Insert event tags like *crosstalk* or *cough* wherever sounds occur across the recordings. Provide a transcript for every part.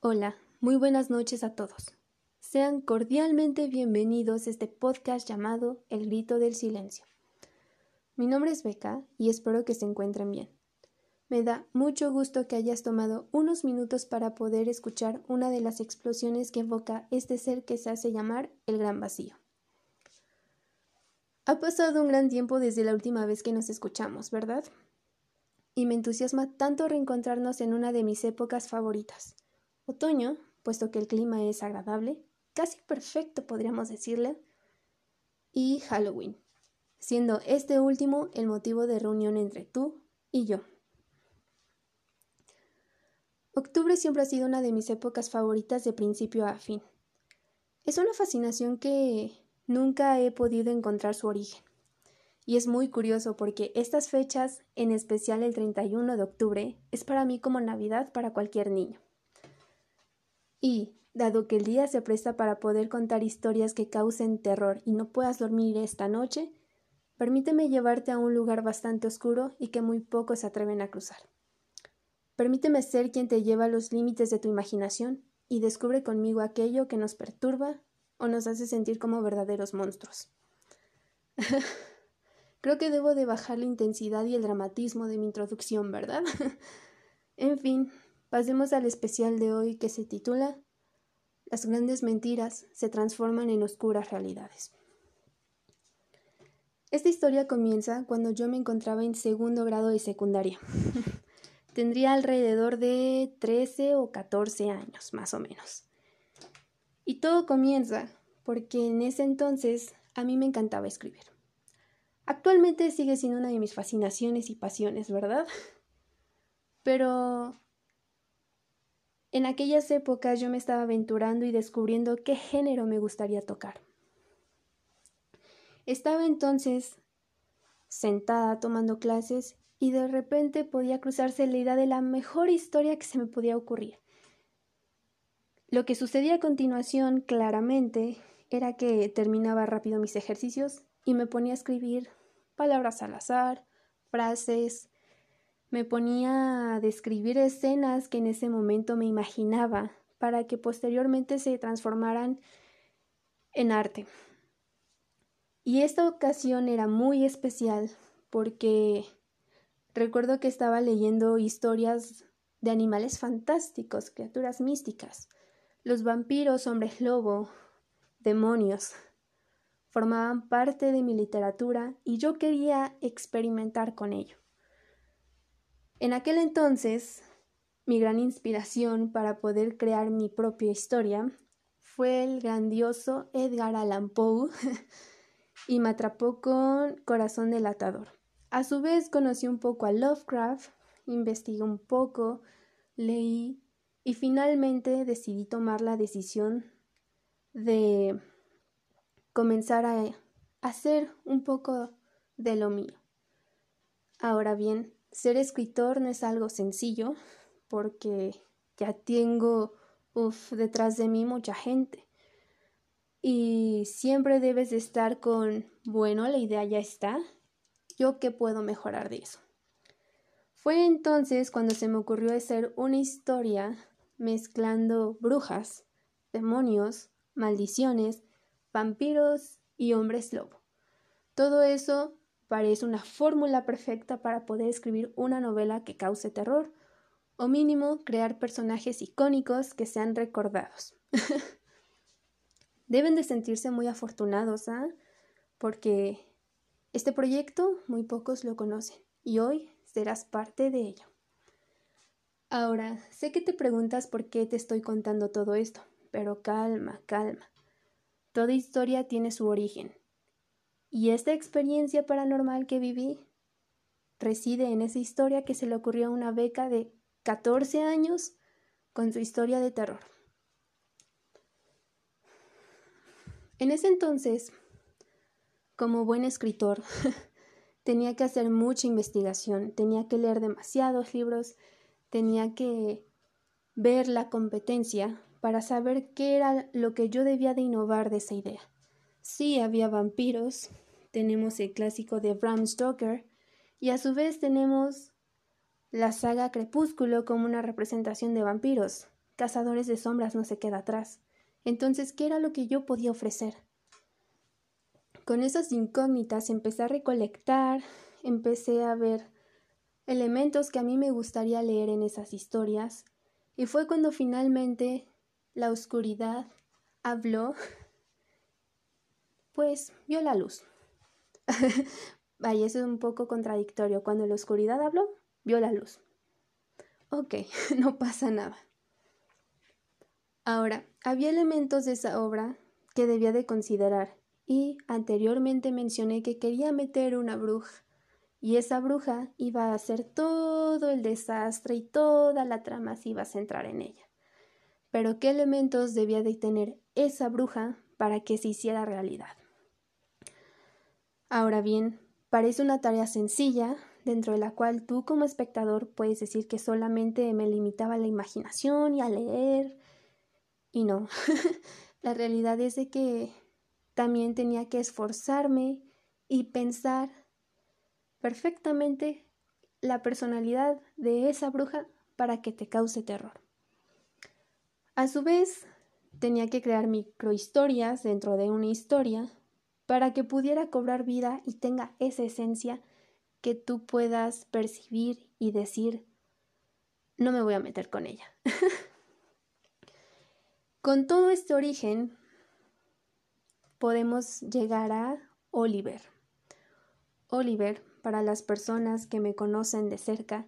Hola, muy buenas noches a todos. Sean cordialmente bienvenidos a este podcast llamado El Grito del Silencio. Mi nombre es Beca y espero que se encuentren bien. Me da mucho gusto que hayas tomado unos minutos para poder escuchar una de las explosiones que evoca este ser que se hace llamar el Gran Vacío. Ha pasado un gran tiempo desde la última vez que nos escuchamos, ¿verdad? Y me entusiasma tanto reencontrarnos en una de mis épocas favoritas Otoño, puesto que el clima es agradable, casi perfecto podríamos decirle, y Halloween, siendo este último el motivo de reunión entre tú y yo. Octubre siempre ha sido una de mis épocas favoritas de principio a fin. Es una fascinación que nunca he podido encontrar su origen. Y es muy curioso porque estas fechas, en especial el 31 de octubre, es para mí como Navidad para cualquier niño. Y, dado que el día se presta para poder contar historias que causen terror y no puedas dormir esta noche, permíteme llevarte a un lugar bastante oscuro y que muy pocos se atreven a cruzar. Permíteme ser quien te lleva a los límites de tu imaginación y descubre conmigo aquello que nos perturba o nos hace sentir como verdaderos monstruos. *laughs* Creo que debo de bajar la intensidad y el dramatismo de mi introducción, ¿verdad? *laughs* en fin, Pasemos al especial de hoy que se titula Las grandes mentiras se transforman en oscuras realidades. Esta historia comienza cuando yo me encontraba en segundo grado de secundaria. *laughs* Tendría alrededor de 13 o 14 años, más o menos. Y todo comienza porque en ese entonces a mí me encantaba escribir. Actualmente sigue siendo una de mis fascinaciones y pasiones, ¿verdad? *laughs* Pero en aquellas épocas yo me estaba aventurando y descubriendo qué género me gustaría tocar. Estaba entonces sentada tomando clases y de repente podía cruzarse la idea de la mejor historia que se me podía ocurrir. Lo que sucedía a continuación claramente era que terminaba rápido mis ejercicios y me ponía a escribir palabras al azar, frases, me ponía a describir escenas que en ese momento me imaginaba para que posteriormente se transformaran en arte. Y esta ocasión era muy especial porque recuerdo que estaba leyendo historias de animales fantásticos, criaturas místicas. Los vampiros, hombres lobo, demonios, formaban parte de mi literatura y yo quería experimentar con ello. En aquel entonces, mi gran inspiración para poder crear mi propia historia fue el grandioso Edgar Allan Poe *laughs* y me atrapó con Corazón delatador. A su vez conocí un poco a Lovecraft, investigué un poco, leí y finalmente decidí tomar la decisión de comenzar a hacer un poco de lo mío. Ahora bien, ser escritor no es algo sencillo porque ya tengo detrás de mí mucha gente. Y siempre debes de estar con, bueno, la idea ya está, ¿yo qué puedo mejorar de eso? Fue entonces cuando se me ocurrió hacer una historia mezclando brujas, demonios, maldiciones, vampiros y hombres lobo. Todo eso parece una fórmula perfecta para poder escribir una novela que cause terror, o mínimo crear personajes icónicos que sean recordados. *laughs* Deben de sentirse muy afortunados, ¿ah? Porque este proyecto muy pocos lo conocen y hoy serás parte de ello. Ahora, sé que te preguntas por qué te estoy contando todo esto, pero calma, calma. Toda historia tiene su origen, y esta experiencia paranormal que viví reside en esa historia que se le ocurrió a una beca de 14 años con su historia de terror. En ese entonces, como buen escritor, *laughs* tenía que hacer mucha investigación, tenía que leer demasiados libros, tenía que ver la competencia para saber qué era lo que yo debía de innovar de esa idea. Sí, había vampiros, tenemos el clásico de Bram Stoker. Y a su vez tenemos la saga Crepúsculo como una representación de vampiros, Cazadores de Sombras no se queda atrás. Entonces, ¿qué era lo que yo podía ofrecer? Con esas incógnitas empecé a recolectar, empecé a ver elementos que a mí me gustaría leer en esas historias, y fue cuando finalmente la oscuridad habló, pues vio la luz. *laughs* Vaya, eso es un poco contradictorio. Cuando la oscuridad habló, vio la luz. Ok, *laughs* no pasa nada. Ahora, había elementos de esa obra que debía de considerar y anteriormente mencioné que quería meter una bruja y esa bruja iba a hacer todo el desastre y toda la trama se iba a centrar en ella. Pero ¿qué elementos debía de tener esa bruja para que se hiciera realidad? Ahora bien, parece una tarea sencilla, dentro de la cual tú como espectador puedes decir que solamente me limitaba a la imaginación y a leer. Y no, *laughs* la realidad es de que también tenía que esforzarme y pensar perfectamente la personalidad de esa bruja para que te cause terror. A su vez, tenía que crear microhistorias dentro de una historia para que pudiera cobrar vida y tenga esa esencia que tú puedas percibir y decir, no me voy a meter con ella. *laughs* con todo este origen, podemos llegar a Oliver. Oliver, para las personas que me conocen de cerca,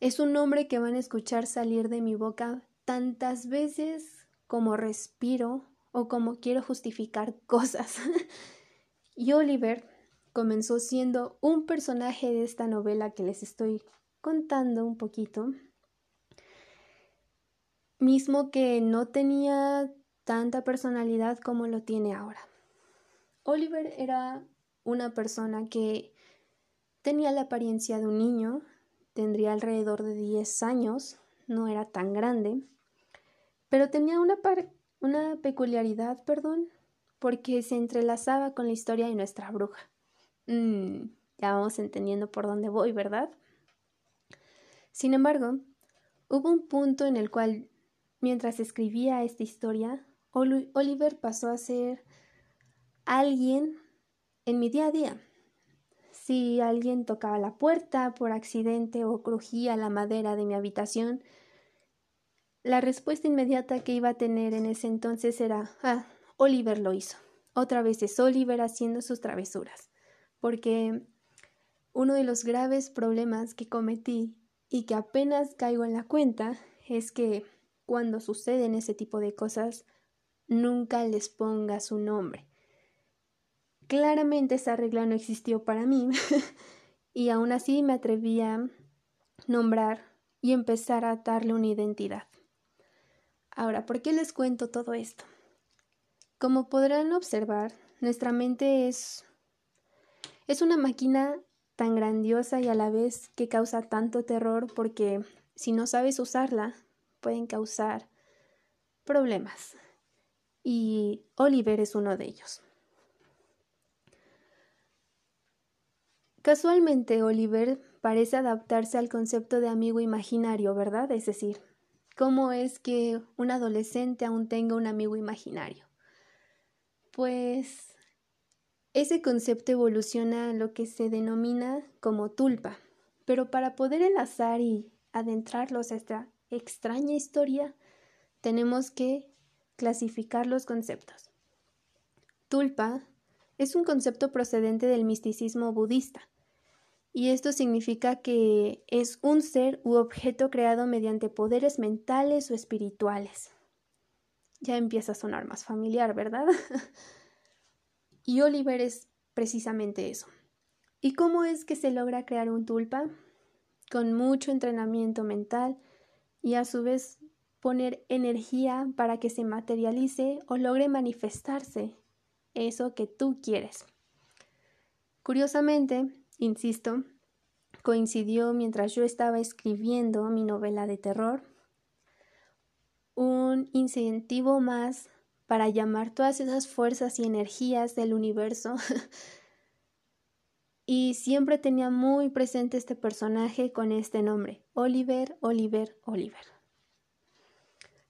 es un nombre que van a escuchar salir de mi boca tantas veces como respiro o como quiero justificar *laughs* cosas. y Oliver comenzó siendo un personaje de esta novela que les estoy contando un poquito, mismo que no tenía tanta personalidad como lo tiene ahora. Oliver era una persona que tenía la apariencia de un niño, tendría alrededor de 10 años, no era tan grande, pero tenía una, una peculiaridad, perdón, porque se entrelazaba con la historia de nuestra bruja. Mm, ya vamos entendiendo por dónde voy, ¿verdad? Sin embargo, hubo un punto en el cual, mientras escribía esta historia, Oliver pasó a ser alguien en mi día a día. Si alguien tocaba la puerta por accidente o crujía la madera de mi habitación, la respuesta inmediata que iba a tener en ese entonces era, ah, Oliver lo hizo. Otra vez es Oliver haciendo sus travesuras. Porque uno de los graves problemas que cometí y que apenas caigo en la cuenta es que cuando suceden ese tipo de cosas, nunca les ponga su nombre. Claramente esa regla no existió para mí *laughs* y aún así me atreví a nombrar y empezar a darle una identidad. Ahora, ¿por qué les cuento todo esto? Como podrán observar, nuestra mente es es una máquina tan grandiosa y a la vez que causa tanto terror porque si no sabes usarla pueden causar problemas y Oliver es uno de ellos. Casualmente, Oliver parece adaptarse al concepto de amigo imaginario, ¿verdad? Es decir, ¿cómo es que un adolescente aún tenga un amigo imaginario? Pues ese concepto evoluciona a lo que se denomina como tulpa, pero para poder enlazar y adentrarlos a esta extraña historia, tenemos que clasificar los conceptos. Tulpa es un concepto procedente del misticismo budista, y esto significa que es un ser u objeto creado mediante poderes mentales o espirituales. Ya empieza a sonar más familiar, ¿verdad? *laughs* y Oliver es precisamente eso. ¿Y cómo es que se logra crear un tulpa? Con mucho entrenamiento mental y a su vez poner energía para que se materialice o logre manifestarse eso que tú quieres. Curiosamente, insisto, coincidió mientras yo estaba escribiendo mi novela de terror, un incentivo más para llamar todas esas fuerzas y energías del universo. *laughs* y siempre tenía muy presente este personaje con este nombre, Oliver, Oliver, Oliver.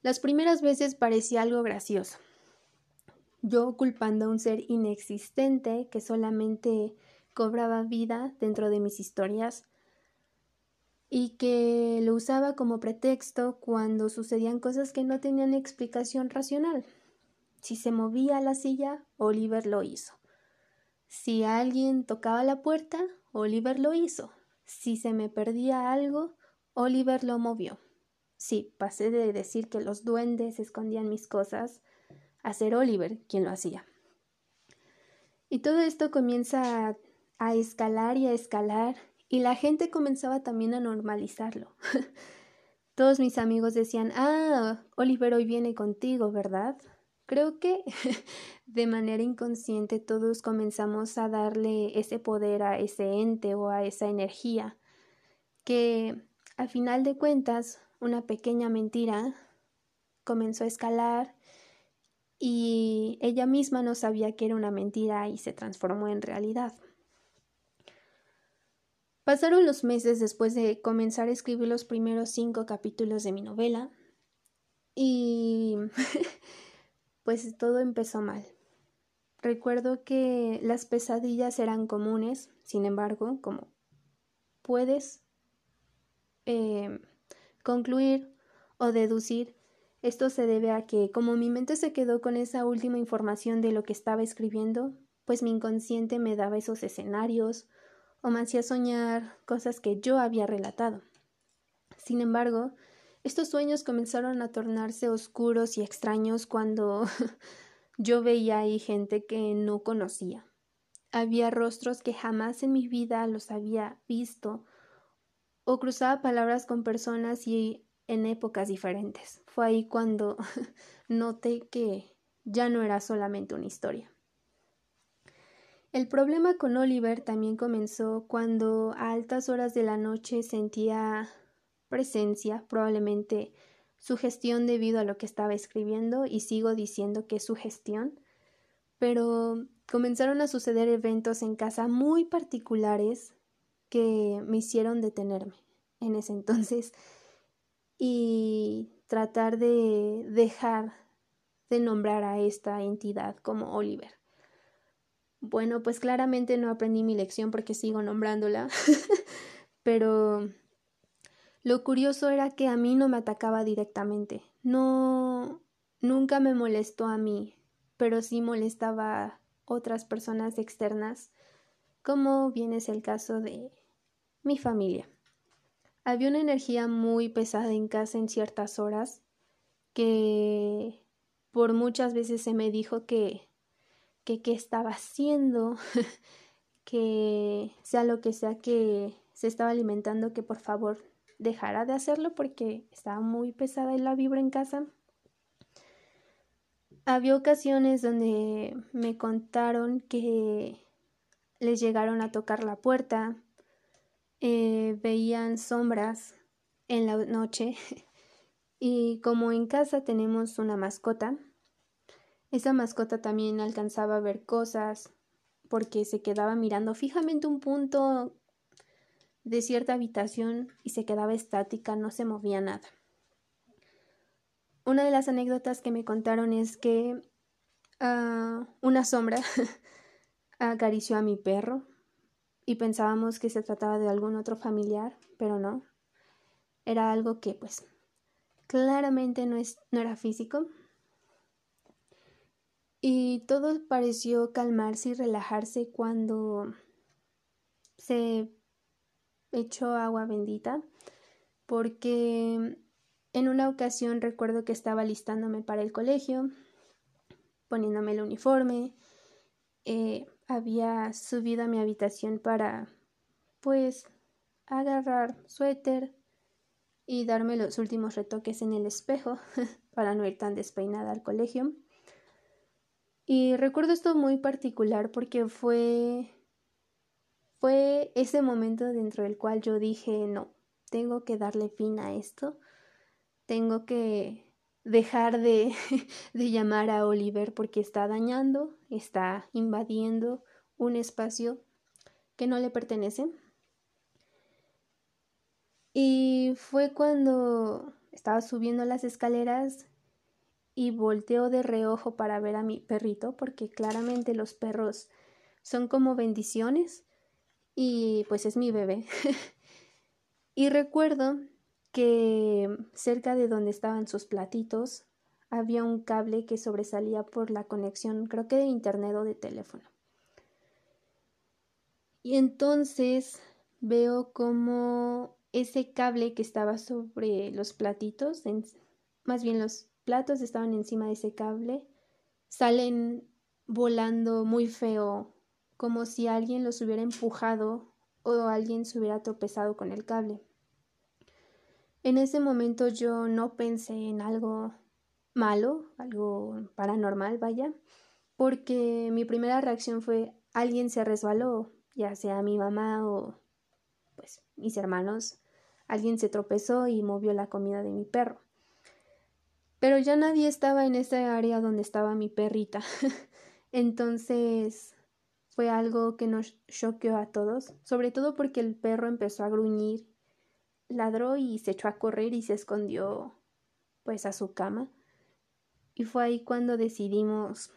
Las primeras veces parecía algo gracioso. Yo culpando a un ser inexistente que solamente cobraba vida dentro de mis historias y que lo usaba como pretexto cuando sucedían cosas que no tenían explicación racional. Si se movía la silla, Oliver lo hizo. Si alguien tocaba la puerta, Oliver lo hizo. Si se me perdía algo, Oliver lo movió. Sí, pasé de decir que los duendes escondían mis cosas a ser Oliver quien lo hacía. Y todo esto comienza a, escalar y a escalar y la gente comenzaba también a normalizarlo. *laughs* Todos mis amigos decían, ah, Oliver hoy viene contigo, ¿verdad? Creo que *laughs* de manera inconsciente todos comenzamos a darle ese poder a ese ente o a esa energía que al final de cuentas una pequeña mentira comenzó a escalar y ella misma no sabía que era una mentira y se transformó en realidad. Pasaron los meses después de comenzar a escribir los primeros cinco capítulos de mi novela y *laughs* pues todo empezó mal. Recuerdo que las pesadillas eran comunes, sin embargo, como puedes eh, concluir o deducir, esto se debe a que como mi mente se quedó con esa última información de lo que estaba escribiendo, pues mi inconsciente me daba esos escenarios o me hacía soñar cosas que yo había relatado. Sin embargo, estos sueños comenzaron a tornarse oscuros y extraños cuando *laughs* yo veía ahí gente que no conocía. Había rostros que jamás en mi vida los había visto o cruzaba palabras con personas y en épocas diferentes. Fue ahí cuando *laughs* noté que ya no era solamente una historia. El problema con Oliver también comenzó cuando a altas horas de la noche sentía presencia, probablemente su gestión debido a lo que estaba escribiendo y sigo diciendo que es su gestión, pero comenzaron a suceder eventos en casa muy particulares que me hicieron detenerme en ese entonces y tratar de dejar de nombrar a esta entidad como Oliver. Bueno, pues claramente no aprendí mi lección porque sigo nombrándola, *laughs* pero lo curioso era que a mí no me atacaba directamente. No, nunca me molestó a mí, pero sí molestaba a otras personas externas, como bien es el caso de mi familia. Había una energía muy pesada en casa en ciertas horas que por muchas veces se me dijo que que qué estaba haciendo, *laughs* que sea lo que sea que se estaba alimentando, que por favor dejara de hacerlo porque estaba muy pesada la vibra en casa. Había ocasiones donde me contaron que les llegaron a tocar la puerta, eh, veían sombras en la noche *laughs* y como en casa tenemos una mascota, esa mascota también alcanzaba a ver cosas porque se quedaba mirando fijamente un punto de cierta habitación y se quedaba estática, no se movía nada. Una de las anécdotas que me contaron es que ah, una sombra *laughs* acarició a mi perro y pensábamos que se trataba de algún otro familiar, pero no. Era algo que pues claramente no, es, no era físico, y todo pareció calmarse y relajarse cuando se echó agua bendita, porque en una ocasión recuerdo que estaba listándome para el colegio, poniéndome el uniforme, eh, había subido a mi habitación para, pues, agarrar suéter y darme los últimos retoques en el espejo *laughs* para no ir tan despeinada al colegio. Y recuerdo esto muy particular porque fue fue ese momento dentro del cual yo dije, no, tengo que darle fin a esto, tengo que dejar de, *laughs* de llamar a Oliver porque está dañando, está invadiendo un espacio que no le pertenece. Y fue cuando estaba subiendo las escaleras y volteo de reojo para ver a mi perrito porque claramente los perros son como bendiciones y pues es mi bebé. *laughs* y recuerdo que cerca de donde estaban sus platitos había un cable que sobresalía por la conexión, creo que de internet o de teléfono. Y entonces veo como ese cable que estaba sobre los platitos, más bien los platos estaban encima de ese cable, salen volando muy feo, como si alguien los hubiera empujado o alguien se hubiera tropezado con el cable. En ese momento yo no pensé en algo malo, algo paranormal, vaya, porque mi primera reacción fue alguien se resbaló, ya sea mi mamá o pues mis hermanos, alguien se tropezó y movió la comida de mi perro. Pero ya nadie estaba en ese área donde estaba mi perrita. *laughs* Entonces fue algo que nos choqueó a todos, sobre todo porque el perro empezó a gruñir, ladró y se echó a correr y se escondió pues a su cama. Y fue ahí cuando decidimos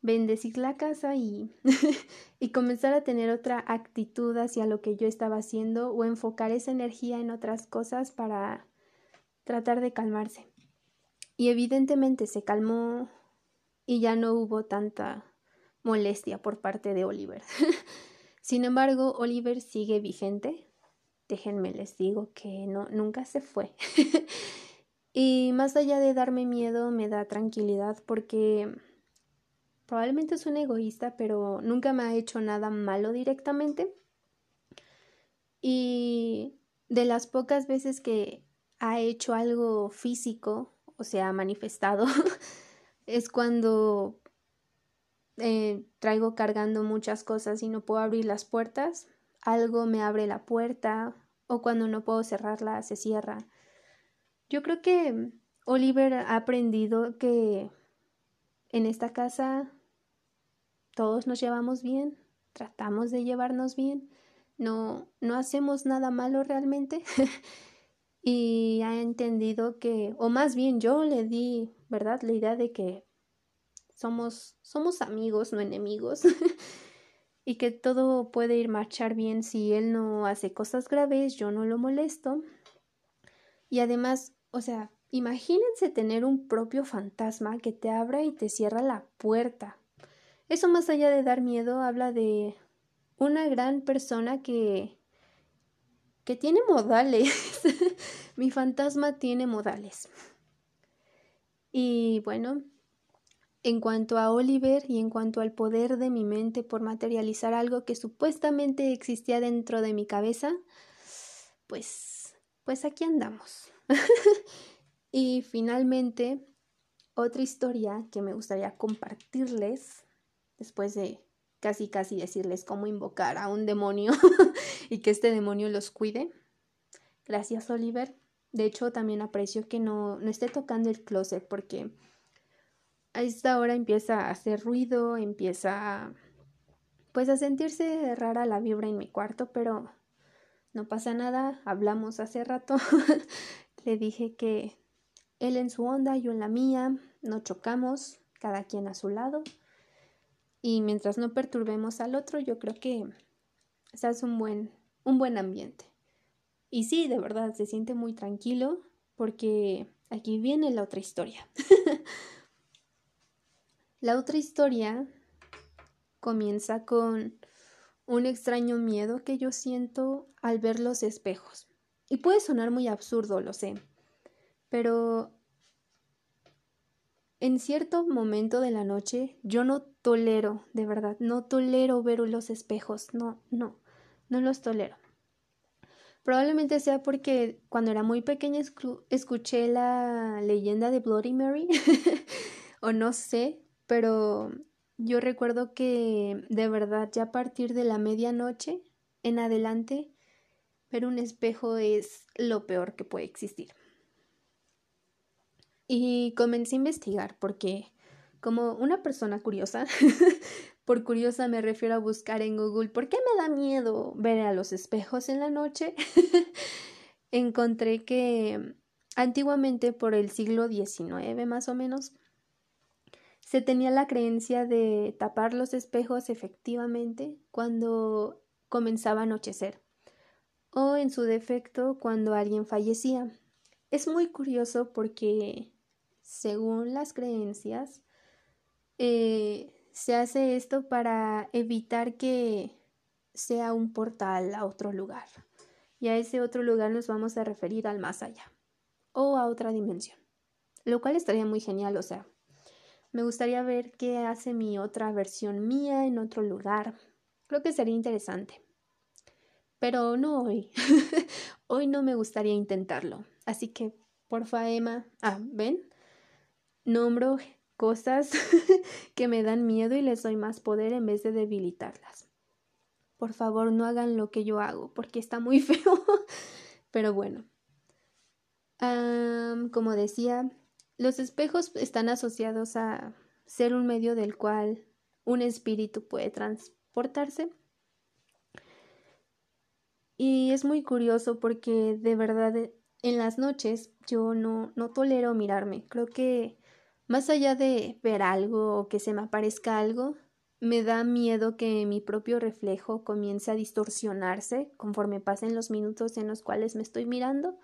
bendecir la casa y, *laughs* y comenzar a tener otra actitud hacia lo que yo estaba haciendo o enfocar esa energía en otras cosas para tratar de calmarse. Y evidentemente se calmó y ya no hubo tanta molestia por parte de Oliver. *laughs* Sin embargo, Oliver sigue vigente. Déjenme les digo que no nunca se fue. *laughs* y más allá de darme miedo, me da tranquilidad porque Probablemente es un egoísta, pero nunca me ha hecho nada malo directamente. Y de las pocas veces que ha hecho algo físico, o sea, ha manifestado, *laughs* es cuando eh, traigo cargando muchas cosas y no puedo abrir las puertas, algo me abre la puerta o cuando no puedo cerrarla se cierra. Yo creo que Oliver ha aprendido que en esta casa todos nos llevamos bien, tratamos de llevarnos bien, no, no hacemos nada malo realmente. *laughs* y ha entendido que, o más bien yo le di, ¿verdad? La idea de que somos, somos amigos, no enemigos. *laughs* y que todo puede ir marchar bien si él no hace cosas graves, yo no lo molesto. Y además, o sea, imagínense tener un propio fantasma que te abra y te cierra la puerta. Eso más allá de dar miedo habla de una gran persona que que tiene modales. *laughs* Mi fantasma tiene modales. Y bueno, en cuanto a Oliver y en cuanto al poder de mi mente por materializar algo que supuestamente existía dentro de mi cabeza, pues pues aquí andamos. *laughs* y finalmente, otra historia que me gustaría compartirles después de casi casi decirles cómo invocar a un demonio *laughs* y que este demonio los cuide. Gracias, Oliver. De hecho, también aprecio que no, no esté tocando el closet porque a esta hora empieza a hacer ruido, empieza pues a sentirse rara la vibra en mi cuarto, pero no pasa nada, hablamos hace rato. *laughs* Le dije que él en su onda, yo en la mía, no chocamos, cada quien a su lado. Y mientras no perturbemos al otro, yo creo que se hace un buen, un buen ambiente. Y sí, de verdad, se siente muy tranquilo porque aquí viene la otra historia. *laughs* la otra historia comienza con un extraño miedo que yo siento al ver los espejos. Y puede sonar muy absurdo, lo sé, pero en cierto momento de la noche yo no tolero, de verdad, no tolero ver los espejos, no, no, no los tolero. Probablemente sea porque cuando era muy pequeña escuché la leyenda de Bloody Mary, *laughs* o no sé, pero yo recuerdo que de verdad ya a partir de la medianoche en adelante, ver un espejo es lo peor que puede existir. Y comencé a investigar porque como una persona curiosa, *laughs* por curiosa me refiero a buscar en Google por qué me da miedo ver a los espejos en la noche, *laughs* encontré que antiguamente por el siglo XIX más o menos, se tenía la creencia de tapar los espejos efectivamente cuando comenzaba a anochecer o en su defecto cuando alguien fallecía. Es muy curioso porque, según las creencias, eh, se hace esto para evitar que sea un portal a otro lugar. Y a ese otro lugar nos vamos a referir al más allá o a otra dimensión. Lo cual estaría muy genial, o sea, me gustaría ver qué hace mi otra versión mía en otro lugar. Creo que sería interesante. Pero no hoy. *laughs* hoy no me gustaría intentarlo. Así que, porfa, Emma. Ah, ¿ven? Nombro cosas *laughs* que me dan miedo y les doy más poder en vez de debilitarlas. Por favor, no hagan lo que yo hago, porque está muy *laughs* feo. Pero bueno. como decía, los espejos están asociados a ser un medio del cual un espíritu puede transportarse y es muy curioso porque de verdad en las noches yo no, no tolero mirarme. Creo que más allá de ver algo o que se me aparezca algo, me da miedo que mi propio reflejo comience a distorsionarse conforme pasen los minutos en los cuales me estoy mirando.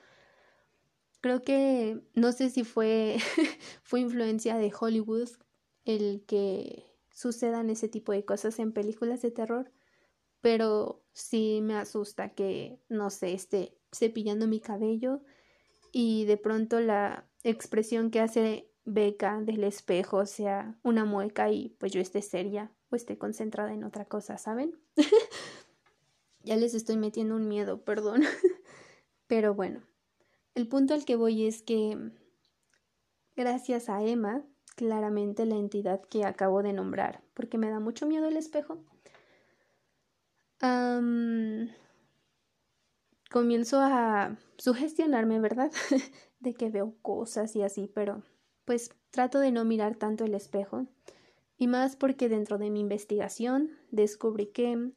Creo que no sé si fue, *laughs* fue influencia de Hollywood el que sucedan ese tipo de cosas en películas de terror, pero sí me asusta que, no sé, esté cepillando mi cabello y de pronto la expresión que hace Beca del espejo sea una mueca y pues yo esté seria o esté concentrada en otra cosa, ¿saben? *laughs* ya les estoy metiendo un miedo, perdón. *laughs* Pero bueno, el punto al que voy es que gracias a Emma, claramente la entidad que acabo de nombrar, porque me da mucho miedo el espejo, comienzo a sugestionarme, ¿verdad? *laughs* de que veo cosas y así, pero pues trato de no mirar tanto el espejo. Y más porque dentro de mi investigación descubrí que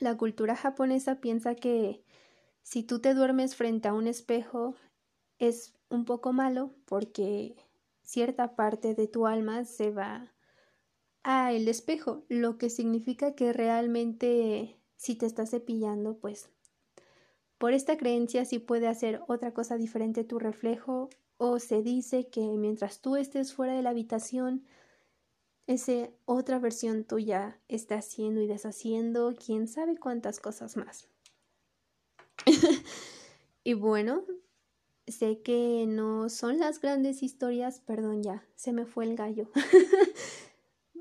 la cultura japonesa piensa que si tú te duermes frente a un espejo es un poco malo porque cierta parte de tu alma se va a el espejo, lo que significa que realmente si te estás cepillando, pues por esta creencia sí puede hacer otra cosa diferente tu reflejo o se dice que mientras tú estés fuera de la habitación, esa otra versión tuya está haciendo y deshaciendo quién sabe cuántas cosas más. *laughs* y bueno, sé que no son las grandes historias, perdón ya, se me fue el gallo. *laughs*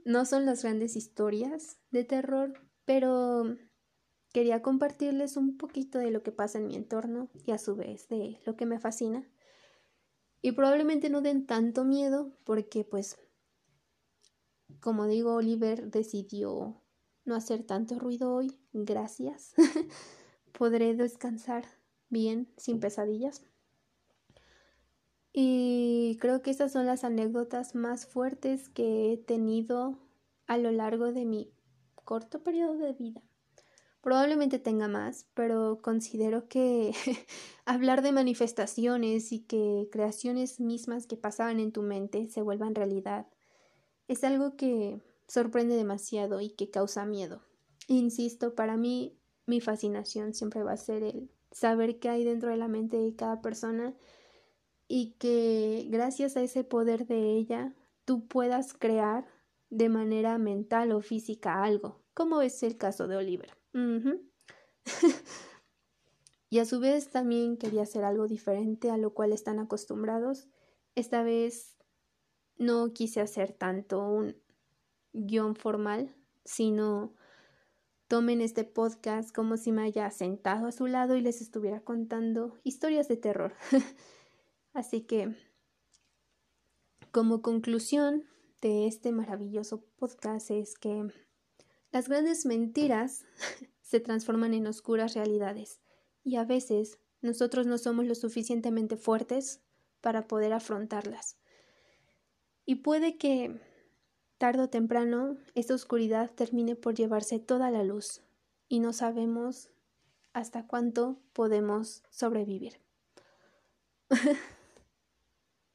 No son las grandes historias de terror, pero quería compartirles un poquito de lo que pasa en mi entorno y a su vez de lo que me fascina. Y probablemente no den tanto miedo porque pues, como digo, Oliver decidió no hacer tanto ruido hoy. Gracias. *laughs* Podré descansar bien sin pesadillas. Y creo que estas son las anécdotas más fuertes que he tenido a lo largo de mi corto periodo de vida. Probablemente tenga más, pero considero que *laughs* hablar de manifestaciones y que creaciones mismas que pasaban en tu mente se vuelvan realidad es algo que sorprende demasiado y que causa miedo. Insisto, para mí mi fascinación siempre va a ser el saber qué hay dentro de la mente de cada persona y que gracias a ese poder de ella tú puedas crear de manera mental o física algo, como es el caso de Oliver. *laughs* y a su vez también quería hacer algo diferente a lo cual están acostumbrados. Esta vez no quise hacer tanto un guion formal, sino tomen este podcast como si me haya sentado a su lado y les estuviera contando historias de terror. *laughs* Así que, como conclusión de este maravilloso podcast es que las grandes mentiras *laughs* se transforman en oscuras realidades y a veces nosotros no somos lo suficientemente fuertes para poder afrontarlas. Y puede que tarde o temprano esta oscuridad termine por llevarse toda la luz y no sabemos hasta cuánto podemos sobrevivir. *laughs*